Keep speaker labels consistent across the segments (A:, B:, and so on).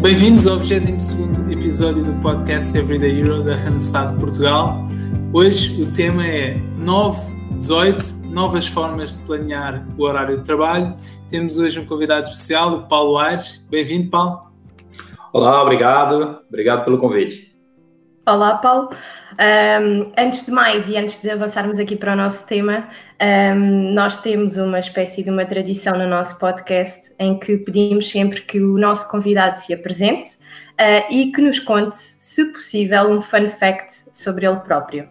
A: Bem-vindos ao 22 episódio do podcast Everyday Hero da Randstad Portugal. Hoje o tema é 9, 18, novas formas de planear o horário de trabalho. Temos hoje um convidado especial, o Paulo Aires. Bem-vindo, Paulo.
B: Olá, obrigado. Obrigado pelo convite.
C: Olá, Paulo. Um, antes de mais e antes de avançarmos aqui para o nosso tema, um, nós temos uma espécie de uma tradição no nosso podcast em que pedimos sempre que o nosso convidado se apresente uh, e que nos conte, se possível, um fun fact sobre ele próprio.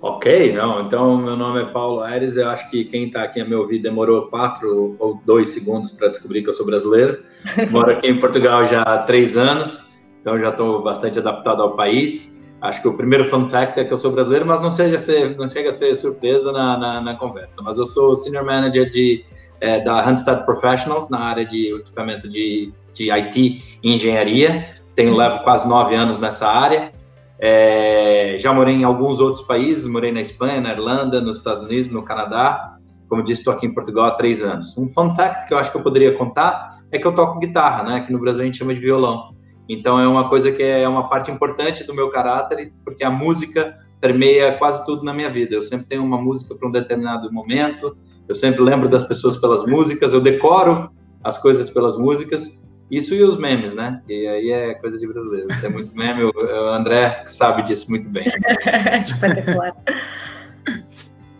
B: Ok, não, então meu nome é Paulo Aires, eu acho que quem está aqui a me ouvir demorou quatro ou dois segundos para descobrir que eu sou brasileiro. Moro aqui em Portugal já há três anos, então já estou bastante adaptado ao país. Acho que o primeiro fun fact é que eu sou brasileiro, mas não, seja ser, não chega a ser surpresa na, na, na conversa. Mas eu sou Senior Manager de, é, da Randstad Professionals, na área de equipamento de, de IT e engenharia. Tenho, levo quase nove anos nessa área. É, já morei em alguns outros países, morei na Espanha, na Irlanda, nos Estados Unidos, no Canadá. Como disse, estou aqui em Portugal há três anos. Um fun fact que eu acho que eu poderia contar é que eu toco guitarra, né? Que no Brasil a gente chama de violão. Então é uma coisa que é uma parte importante do meu caráter, porque a música permeia quase tudo na minha vida. Eu sempre tenho uma música para um determinado momento, eu sempre lembro das pessoas pelas músicas, eu decoro as coisas pelas músicas. Isso e os memes, né? E aí é coisa de brasileiro. Isso é muito meme, o André sabe disso muito bem. Espetacular.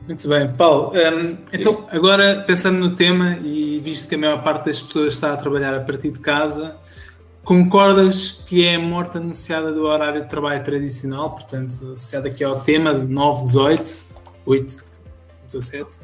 A: Muito bem, Paulo. Um, então, agora pensando no tema e visto que a maior parte das pessoas está a trabalhar a partir de casa, Concordas que é a morte anunciada do horário de trabalho tradicional, portanto, associado aqui ao tema de 9, 18, 8, 17?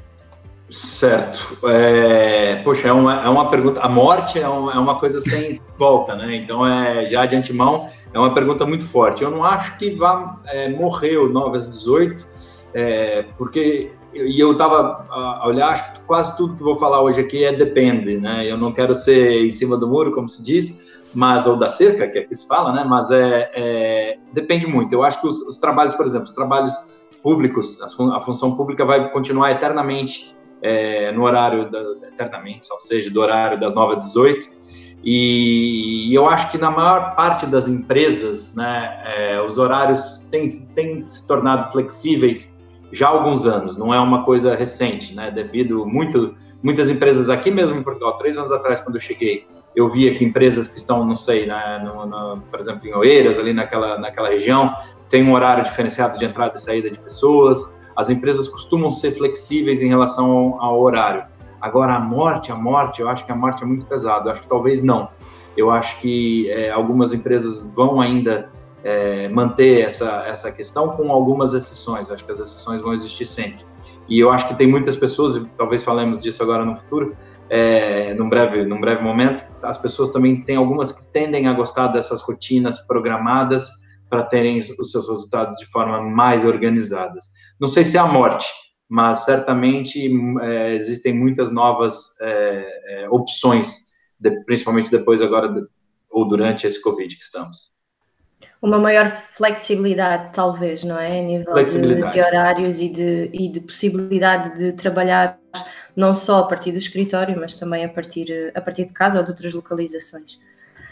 B: Certo. É, poxa, é uma, é uma pergunta. A morte é uma, é uma coisa sem volta, né? Então, é, já de antemão, é uma pergunta muito forte. Eu não acho que vá é, morrer o 9 às 18, é, porque. E eu estava a olhar, acho que quase tudo que vou falar hoje aqui é depende, né? Eu não quero ser em cima do muro, como se diz, mas ou da cerca, que é que se fala, né? Mas é, é depende muito. Eu acho que os, os, trabalhos, por exemplo, os trabalhos públicos, a função pública vai continuar eternamente é, no horário, da, eternamente, ou seja, do horário das 9 às 18. E, eu acho que na maior parte das empresas, né, é, os horários têm, têm se tornado flexíveis já há alguns anos, não é uma coisa recente, né, devido muito, muitas empresas aqui mesmo em Portugal, três anos atrás, quando eu cheguei, eu vi aqui empresas que estão, não sei, né, no, no, por exemplo, em Oeiras, ali naquela, naquela região, tem um horário diferenciado de entrada e saída de pessoas. As empresas costumam ser flexíveis em relação ao, ao horário. Agora, a morte, a morte, eu acho que a morte é muito pesado. Eu acho que talvez não. Eu acho que é, algumas empresas vão ainda é, manter essa, essa questão com algumas exceções. Eu acho que as exceções vão existir sempre. E eu acho que tem muitas pessoas, e talvez falemos disso agora no futuro, é, num, breve, num breve momento, as pessoas também têm algumas que tendem a gostar dessas rotinas programadas para terem os seus resultados de forma mais organizadas. Não sei se é a morte, mas certamente é, existem muitas novas é, é opções, de, principalmente depois agora de, ou durante esse Covid que estamos.
C: Uma maior flexibilidade, talvez, não é? A nível de, de horários e de, e de possibilidade de trabalhar não só a partir do escritório, mas também a partir, a partir de casa ou de outras localizações.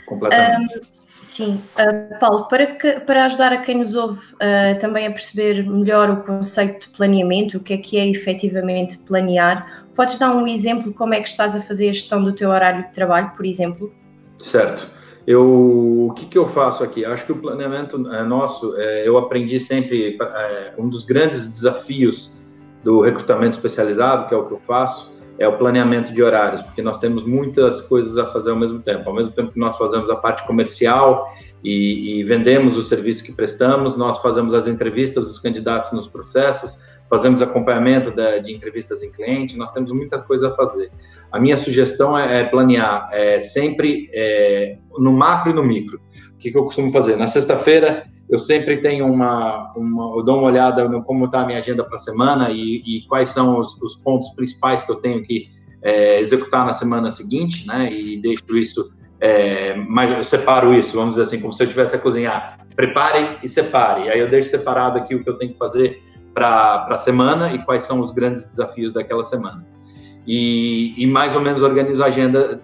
B: Completamente. Um,
C: sim, uh, Paulo, para, que, para ajudar a quem nos ouve uh, também a perceber melhor o conceito de planeamento, o que é que é efetivamente planear, podes dar um exemplo como é que estás a fazer a gestão do teu horário de trabalho, por exemplo?
B: Certo. Eu, o que, que eu faço aqui? Acho que o planeamento é nosso, é, eu aprendi sempre, é, um dos grandes desafios do recrutamento especializado, que é o que eu faço, é o planeamento de horários, porque nós temos muitas coisas a fazer ao mesmo tempo. Ao mesmo tempo que nós fazemos a parte comercial e, e vendemos o serviço que prestamos, nós fazemos as entrevistas dos candidatos nos processos, fazemos acompanhamento de, de entrevistas em cliente, nós temos muita coisa a fazer. A minha sugestão é, é planear é, sempre é, no macro e no micro. O que, que eu costumo fazer? Na sexta-feira, eu sempre tenho uma, uma eu dou uma olhada no como está a minha agenda para a semana e, e, quais são os, os, pontos principais que eu tenho que é, executar na semana seguinte, né? E deixo isso, é, mas eu separo isso, vamos dizer assim, como se eu tivesse a cozinhar. Prepare e separe. Aí eu deixo separado aqui o que eu tenho que fazer para a semana e quais são os grandes desafios daquela semana. E, e mais ou menos organizo a agenda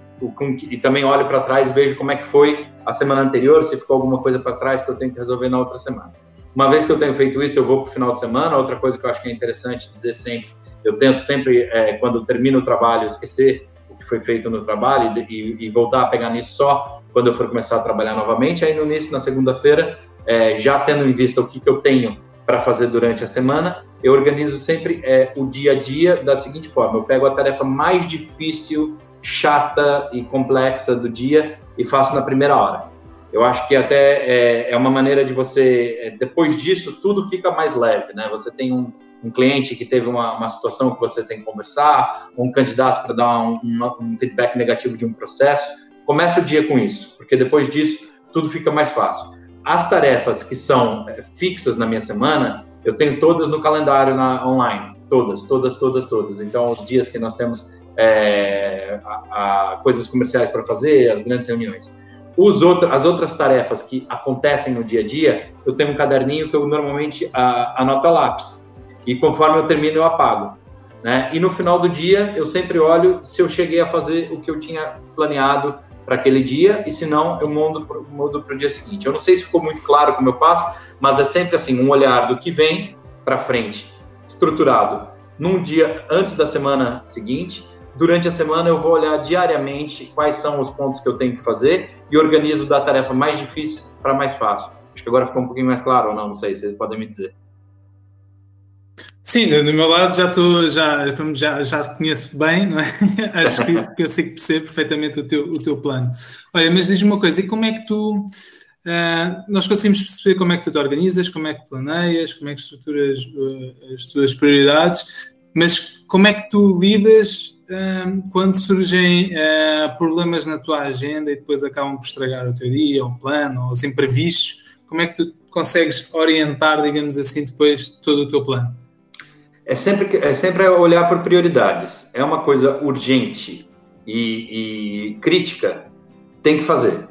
B: e também olho para trás e vejo como é que foi a semana anterior, se ficou alguma coisa para trás que eu tenho que resolver na outra semana. Uma vez que eu tenho feito isso, eu vou para o final de semana. Outra coisa que eu acho que é interessante dizer sempre, eu tento sempre, é, quando termino o trabalho, esquecer o que foi feito no trabalho e, e, voltar a pegar nisso só quando eu for começar a trabalhar novamente. Aí no início, na segunda-feira, é, já tendo em vista o que, que eu tenho para fazer durante a semana, eu organizo sempre é, o dia a dia da seguinte forma: eu pego a tarefa mais difícil, chata e complexa do dia e faço na primeira hora. Eu acho que até é, é uma maneira de você, é, depois disso, tudo fica mais leve, né? Você tem um, um cliente que teve uma, uma, situação que você tem que conversar, um candidato para dar um, um feedback negativo de um processo. Comece o dia com isso, porque depois disso, tudo fica mais fácil. As tarefas que são é, fixas na minha semana, eu tenho todas no calendário na, online. Todas, todas, todas, todas. Então, os dias que nós temos é, a, a coisas comerciais para fazer, as grandes reuniões. Outro, as outras tarefas que acontecem no dia a dia, eu tenho um caderninho que eu normalmente a, anoto a lápis. E conforme eu termino, eu apago. Né? E no final do dia, eu sempre olho se eu cheguei a fazer o que eu tinha planeado para aquele dia, e se não, eu mudo para o dia seguinte. Eu não sei se ficou muito claro como eu faço, mas é sempre assim, um olhar do que vem para frente, estruturado. Num dia antes da semana seguinte, durante a semana eu vou olhar diariamente quais são os pontos que eu tenho que fazer e organizo da tarefa mais difícil para mais fácil. Acho que agora ficou um pouquinho mais claro ou não, não sei, vocês podem me dizer.
A: Sim, do meu lado já estou, já, já, já conheço bem, não é? Acho que, que eu sei que percebo perfeitamente o teu, o teu plano. Olha, mas diz-me uma coisa, e como é que tu, uh, nós conseguimos perceber como é que tu te organizas, como é que planeias, como é que estruturas uh, as tuas prioridades, mas como é que tu lidas uh, quando surgem problemas na tua agenda e depois acabam por estragar o teu dia, o plano, os imprevistos, como é que tu consegues orientar, digamos assim, depois todo o teu plano?
B: é sempre, é sempre olhar por prioridades. É uma coisa urgente e, e crítica, tem que fazer.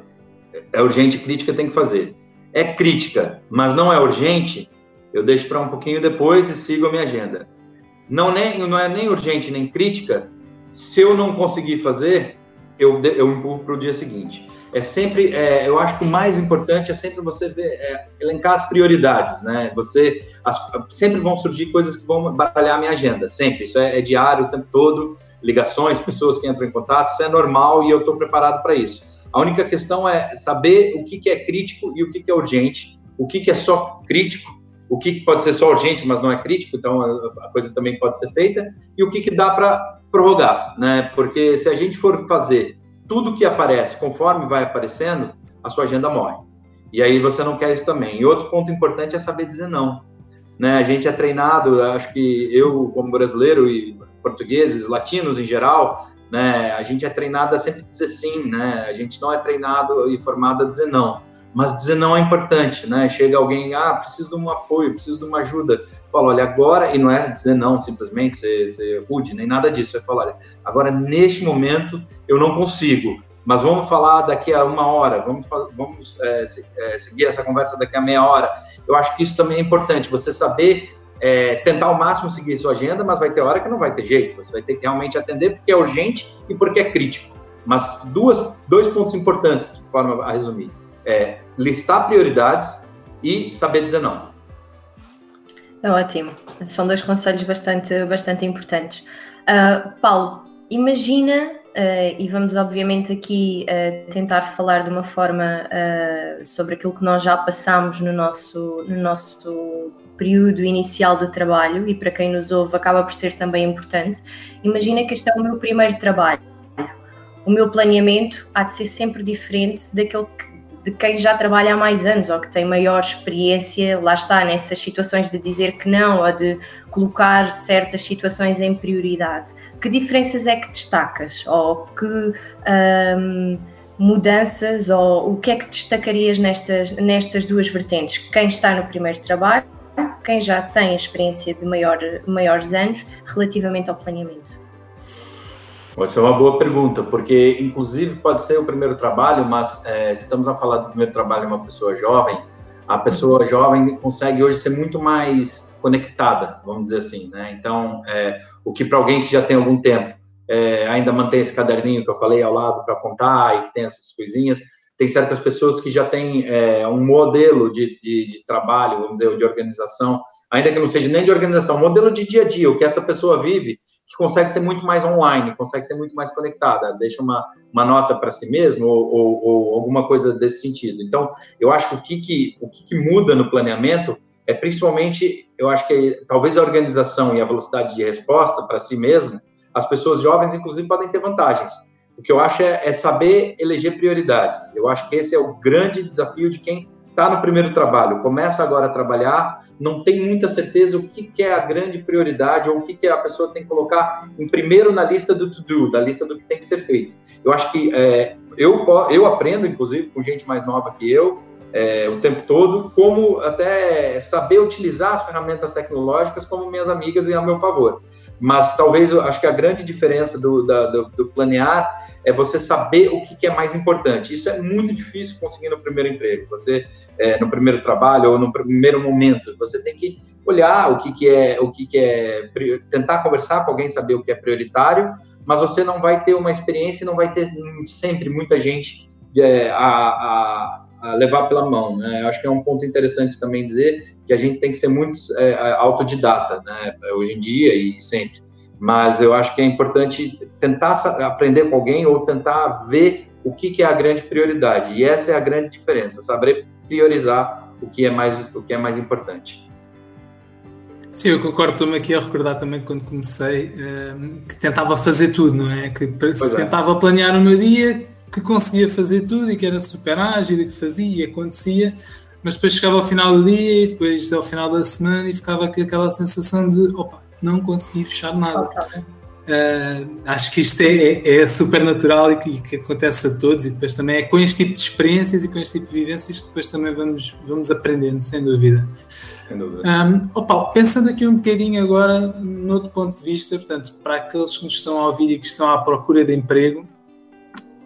B: É urgente e crítica, tem que fazer. É crítica, mas não é urgente, eu deixo para um pouquinho depois e sigo a minha agenda. Não, nem, não é nem urgente nem crítica, se eu não conseguir fazer, eu, eu empurro para o dia seguinte é sempre, é, eu acho que o mais importante é sempre você ver, é, elencar as prioridades, né? Você, as, sempre vão surgir coisas que vão baralhar a minha agenda, sempre. Isso é, é, diário o tempo todo, ligações, pessoas que entram em contato, isso é normal e eu estou preparado para isso. A única questão é saber o que, que é crítico e o que, que é urgente, o que, que é só crítico, o que, pode ser só urgente, mas não é crítico, então a coisa também pode ser feita, e o que, que dá para prorrogar, né? Porque se a gente for fazer tudo que aparece, conforme vai aparecendo, a sua agenda morre. E aí você não quer isso também. E outro ponto importante é saber dizer não. Né? A gente é treinado, acho que eu, como brasileiro e portugueses, latinos em geral, né? A gente é treinado a sempre dizer sim, né? A gente não é treinado e formado a dizer não mas dizer não é importante, né? Chega alguém, ah, preciso de um apoio, preciso de uma ajuda. Fala, olha, agora, e não é dizer não simplesmente, ser, ser rude, nem nada disso. É falar, olha, agora neste momento eu não consigo, mas vamos falar daqui a uma hora, vamos, vamos é, é, seguir essa conversa daqui a meia hora. Eu acho que isso também é importante, você saber é, tentar ao máximo seguir sua agenda, mas vai ter hora que não vai ter jeito, você vai ter que realmente atender porque é urgente e porque é crítico. Mas duas, dois pontos importantes, de forma a resumir é listar prioridades e saber dizer não.
C: É ótimo. São dois conselhos bastante, bastante importantes. Uh, Paulo, imagina, uh, e vamos obviamente aqui uh, tentar falar de uma forma sobre aquilo que nós já passamos no nosso, no nosso período inicial de trabalho e para quem nos ouve acaba por ser também importante. Imagina que este é o meu primeiro trabalho. O meu planeamento há de ser sempre diferente daquele que de quem já trabalha há mais anos ou que tem maior experiência, lá está, nessas situações de dizer que não ou de colocar certas situações em prioridade. Que diferenças é que destacas? Ou que hum, mudanças ou o que é que destacarias nestas, nestas duas vertentes? Quem está no primeiro trabalho, quem já tem a experiência de maior, maiores anos relativamente ao planeamento?
B: Essa é uma boa pergunta, porque inclusive pode ser o primeiro trabalho, mas é, estamos a falar do primeiro trabalho de uma pessoa jovem, a pessoa jovem consegue hoje ser muito mais conectada, vamos dizer assim, né? Então, é, o que para alguém que já tem algum tempo é, ainda mantém esse caderninho que eu falei ao lado para contar e que tem essas coisinhas. Tem certas pessoas que já têm é, um modelo de, de, de, trabalho, vamos dizer, de organização, ainda que não seja nem de organização, um modelo de dia a dia, o que essa pessoa vive, que consegue ser muito mais online, consegue ser muito mais conectada, deixa uma, uma nota para si mesmo ou, ou, ou, alguma coisa desse sentido. Então, eu acho que o que, que, o que, que muda no planeamento é principalmente, eu acho que talvez a organização e a velocidade de resposta para si mesmo, as pessoas jovens, inclusive, podem ter vantagens. O que eu acho é, é saber eleger prioridades. Eu acho que esse é o grande desafio de quem está no primeiro trabalho, começa agora a trabalhar, não tem muita certeza o que, que é a grande prioridade ou o que, que a pessoa tem que colocar em primeiro na lista do to-do, da lista do que tem que ser feito. Eu acho que é, eu, eu aprendo, inclusive, com gente mais nova que eu, é, o tempo todo, como até saber utilizar as ferramentas tecnológicas como minhas amigas e a meu favor. Mas talvez eu acho que a grande diferença do, da, do, do planear é você saber o que, que, é mais importante. Isso é muito difícil conseguir no primeiro emprego, você é, no primeiro trabalho ou no primeiro momento. Você tem que olhar o que, que é, o que, que é, tentar conversar com alguém, saber o que é prioritário, mas você não vai ter uma experiência não vai ter sempre muita gente é, a, a levar pela mão. Né? Eu acho que é um ponto interessante também dizer que a gente tem que ser muito é, autodidata, né? hoje em dia e sempre. Mas eu acho que é importante tentar aprender com alguém ou tentar ver o que, que é a grande prioridade. E essa é a grande diferença, saber priorizar o que é mais, o que é mais importante.
A: Sim, eu concordo. Estou-me aqui a recordar também quando comecei eh, que tentava fazer tudo, não é? Que é. tentava planear o meu dia, que conseguia fazer tudo e que era super ágil e que fazia e acontecia, mas depois chegava ao final do dia e depois ao final da semana e ficava aquela sensação de opa, não consegui fechar nada. Uh, acho que isto é, é, é super natural e que, e que, acontece a todos, e depois também é com este tipo de experiências e com este tipo de vivências que depois também vamos, vamos aprendendo, sem dúvida. Sem dúvida. Um, opa, pensando aqui um bocadinho agora, noutro ponto de vista, portanto, para aqueles que nos estão a ouvir e que estão à procura de emprego,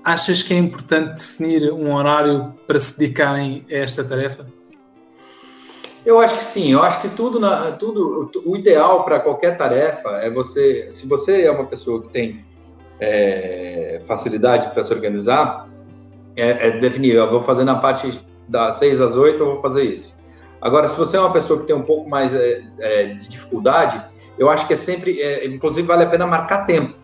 A: Achas que é importante definir um horário para se dedicarem a esta tarefa?
B: Eu acho que sim. Eu acho que tudo, na, tudo o ideal para qualquer tarefa é você, se você é uma pessoa que tem é, facilidade para se organizar, é, é, definir. Eu vou fazer na parte das 6 às 8, eu vou fazer isso. Agora, se você é uma pessoa que tem um pouco mais é, é de dificuldade, eu acho que é sempre, é, inclusive, vale a pena marcar tempo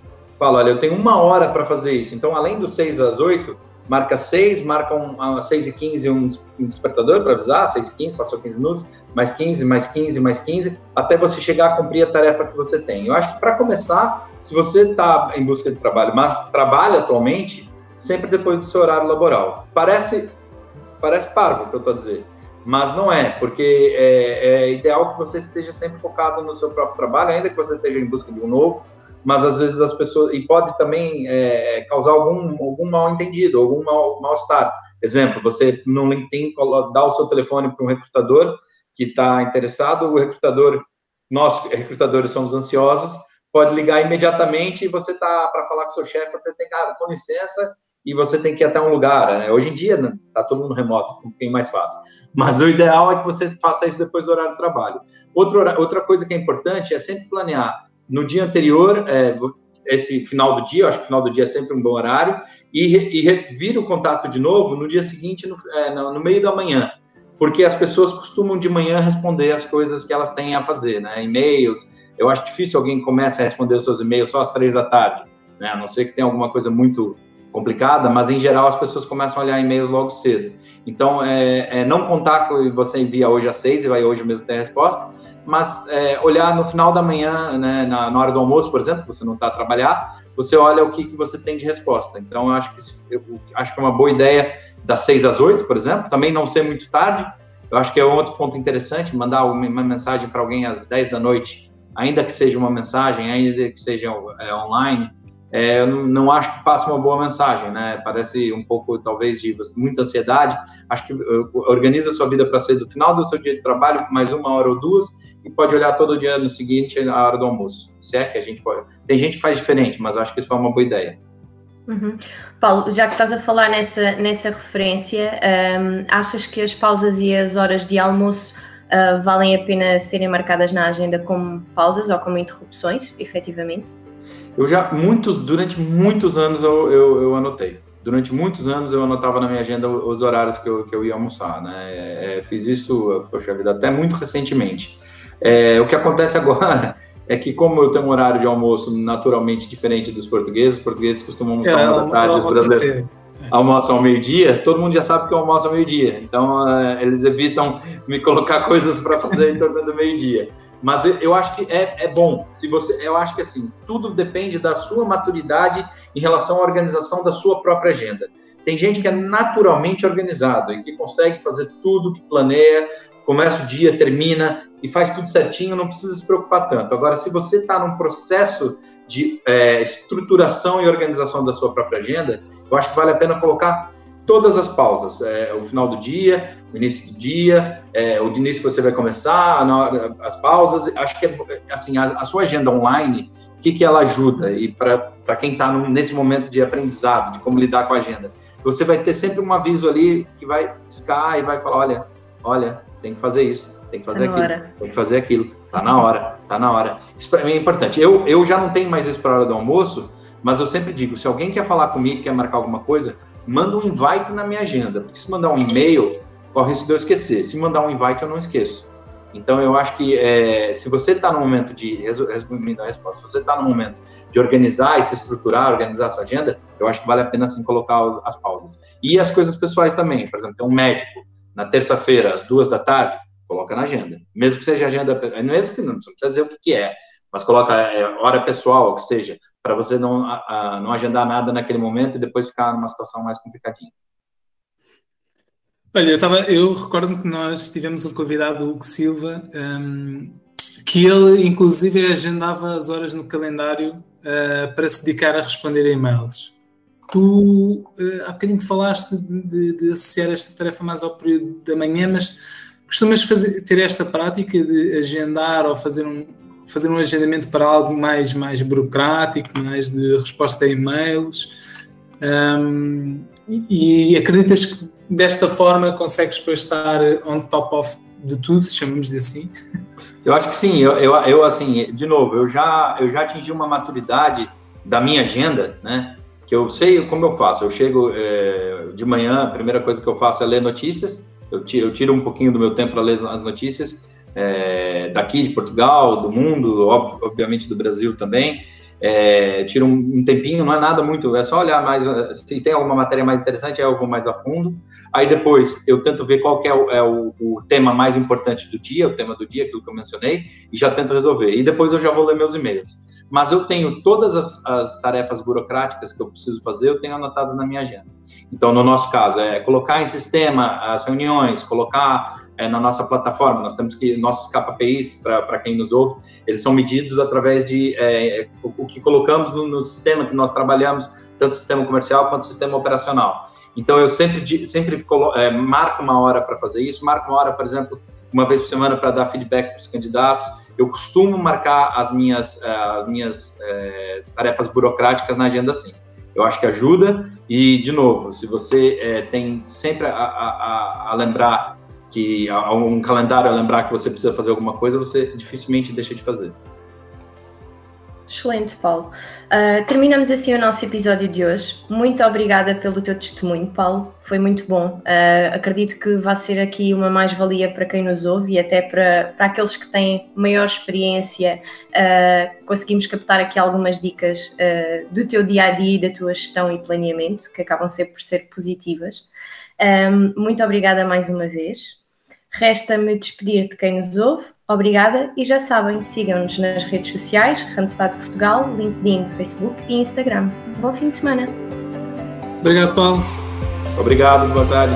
B: fala, olha, eu tenho uma hora para fazer isso. Então, além dos 6 às 8, marca 6, marca um, às 6 e 15 um, um despertador para avisar, 6 e 15, passou 15 minutos, mais 15, mais 15, mais 15, até você chegar a cumprir a tarefa que você tem. Eu acho que para começar, se você está em busca de trabalho, mas trabalha atualmente, sempre depois do seu horário laboral. Parece, parece parvo o que eu estou a dizer, mas não é, porque é, é ideal que você esteja sempre focado no seu próprio trabalho, ainda que você esteja em busca de um novo, mas às vezes as pessoas e pode também é, causar algum algum mal entendido, algum mal mal estar. Exemplo, você no LinkedIn dá o seu telefone para um recrutador que está interessado, o recrutador, nós recrutadores somos ansiosos, pode ligar imediatamente e você está para falar com o seu chefe, você tem cara, com licença e você tem que ir até um lugar. Né? Hoje em dia está todo mundo remoto, pouquinho mais fácil. Mas o ideal é que você faça isso depois do horário de trabalho. Outra, outra coisa que é importante é sempre planear no dia anterior, é, esse final do dia, acho que final do dia é sempre um bom horário, e, e vira o contato de novo no dia seguinte, no, é, no, meio da manhã, porque as pessoas costumam de manhã responder as coisas que elas têm a fazer, né? E-mails. Eu acho difícil alguém comece a responder os seus e-mails só às três da tarde, né? A não ser que tenha alguma coisa muito complicada, mas em geral as pessoas começam a olhar e-mails logo cedo. Então, é, é não contar que você envia hoje às seis e vai hoje mesmo ter a resposta, mas é, olhar no final da manhã, né, na, na, hora do almoço, por exemplo, você não está a trabalhar, você olha o que, que você tem de resposta. Então, eu acho que, eu acho que é uma boa ideia das 6 às 8, por exemplo, também não ser muito tarde. Eu acho que é outro ponto interessante, mandar uma mensagem para alguém às 10 da noite, ainda que seja uma mensagem, ainda que seja é, online, é, eu não acho que passa uma boa mensagem, né? Parece um pouco, talvez, de muita ansiedade. Acho que uh, organiza sua vida para ser do final do seu dia de trabalho, mais uma hora ou duas, e pode olhar todo dia no seguinte, na hora do almoço. Se é que a gente pode. Tem gente que faz diferente, mas acho que isso é uma boa ideia.
C: Uhum. Paulo, já que estás a falar nessa, nessa referência, um, achas que as pausas e as horas de almoço uh, valem a pena serem marcadas na agenda como pausas ou como interrupções, efetivamente?
B: Eu já, muitos, durante muitos anos eu, eu, eu anotei. Durante muitos anos eu anotava na minha agenda os horários que eu, que eu ia almoçar, né? É, fiz isso, poxa vida, até muito recentemente. É, o que acontece agora é que, como eu tenho um horário de almoço naturalmente diferente dos portugueses, os portugueses costumam almoçar é, uma da tarde, os brasileiros almoçam ao meio-dia, todo mundo já sabe que eu almoço ao meio-dia. Então, uh, eles evitam me colocar coisas para fazer em torno do meio-dia. Mas eu acho que é, é bom. Se você, eu acho que assim, tudo depende da sua maturidade em relação à organização da sua própria agenda. Tem gente que é naturalmente organizado e que consegue fazer tudo que planeia, começa o dia, termina e faz tudo certinho, não precisa se preocupar tanto. Agora, se você está num processo de é, estruturação e organização da sua própria agenda, eu acho que vale a pena colocar todas as pausas, é, o final do dia, o início do dia, é, o início que você vai começar, hora, as pausas. Acho que assim a, a, sua agenda online, o que, que ela ajuda e para quem está nesse momento de aprendizado, de como lidar com a agenda, você vai ter sempre um aviso ali que vai piscar e vai falar, olha, olha, tem que fazer isso, tem que fazer tá aquilo, hora. tem que fazer aquilo, tá na hora, tá na hora. Isso para mim é importante. Eu, eu já não tenho mais isso para a hora do almoço, mas eu sempre digo, se alguém quer falar comigo, quer marcar alguma coisa, manda um invite na minha agenda, porque se mandar um e-mail, corre risco de eu esquecer. Se mandar um invite, eu não esqueço. Então, eu acho que é, se você está no momento de, resumindo a resposta, se você está no momento de organizar e se estruturar, organizar a sua agenda, eu acho que vale a pena, sim, colocar as pausas. E as coisas pessoais também. Por exemplo, tem um médico na terça-feira, às duas da tarde, coloca na agenda. Mesmo que seja agenda, mesmo que não, não precisa dizer o que, que é, mas coloca é, hora pessoal, que seja, para você não, a, não agendar nada naquele momento e depois ficar numa situação mais complicadinha.
A: Olha, eu, tava, eu recordo que nós tivemos um convidado, o Hugo Silva, um, que ele, inclusive, agendava as horas no calendário uh, para se dedicar a responder a e-mails. Tu, uh, há bocadinho falaste de, de, de, associar esta tarefa mais ao período da manhã, mas costumas fazer, ter esta prática de agendar ou fazer um, fazer um agendamento para algo mais, mais burocrático, mais de resposta a e-mails. Um, e, e, acreditas que desta forma consegues depois estar on top of de tudo, chamamos de assim?
B: Eu acho que sim. Eu, eu, eu, assim, de novo, eu já, eu já atingi uma maturidade da minha agenda, né? Que eu sei como eu faço. Eu chego é, de manhã, a primeira coisa que eu faço é ler notícias. Eu tiro, eu tiro um pouquinho do meu tempo para ler as notícias é, daqui de Portugal, do mundo, obviamente do Brasil também. É, tira um, um, tempinho, não é nada muito, é só olhar mais, se tem alguma matéria mais interessante, aí eu vou mais a fundo. Aí depois eu tento ver qual é, o, é o, o, tema mais importante do dia, o tema do dia, aquilo que eu mencionei, e já tento resolver. E depois eu já vou ler meus e-mails. Mas eu tenho todas as, as tarefas burocráticas que eu preciso fazer, eu tenho anotadas na minha agenda. Então, no nosso caso, é colocar em sistema as reuniões, colocar é, na nossa plataforma. Nós temos que, nossos KPIs, para quem nos ouve, eles são medidos através de é, o, que colocamos no, no, sistema que nós trabalhamos, tanto sistema comercial quanto sistema operacional. Então, eu sempre, sempre é, marco uma hora para fazer isso, marco uma hora, por exemplo, uma vez por semana para dar feedback para os candidatos. Eu costumo marcar as minhas, as minhas é, tarefas burocráticas na agenda assim. Eu acho que ajuda e, de novo, se você é, tem sempre a, a, a lembrar que um calendário a lembrar que você precisa fazer alguma coisa, você dificilmente deixa de fazer.
C: Excelente, Paulo. Uh, terminamos assim o nosso episódio de hoje. Muito obrigada pelo teu testemunho, Paulo. Foi muito bom. Uh, acredito que vai ser aqui uma mais-valia para quem nos ouve e até para, para aqueles que têm maior experiência. Uh, conseguimos captar aqui algumas dicas do teu dia a dia, da tua gestão e planeamento, que acabam sempre por ser positivas. Um, muito obrigada mais uma vez. Resta-me despedir de quem nos ouve. Obrigada e já sabem, sigam-nos nas redes sociais, Randstad Portugal, LinkedIn, Facebook e Instagram. Bom fim de semana.
A: Obrigado, Paulo.
B: Obrigado, boa tarde.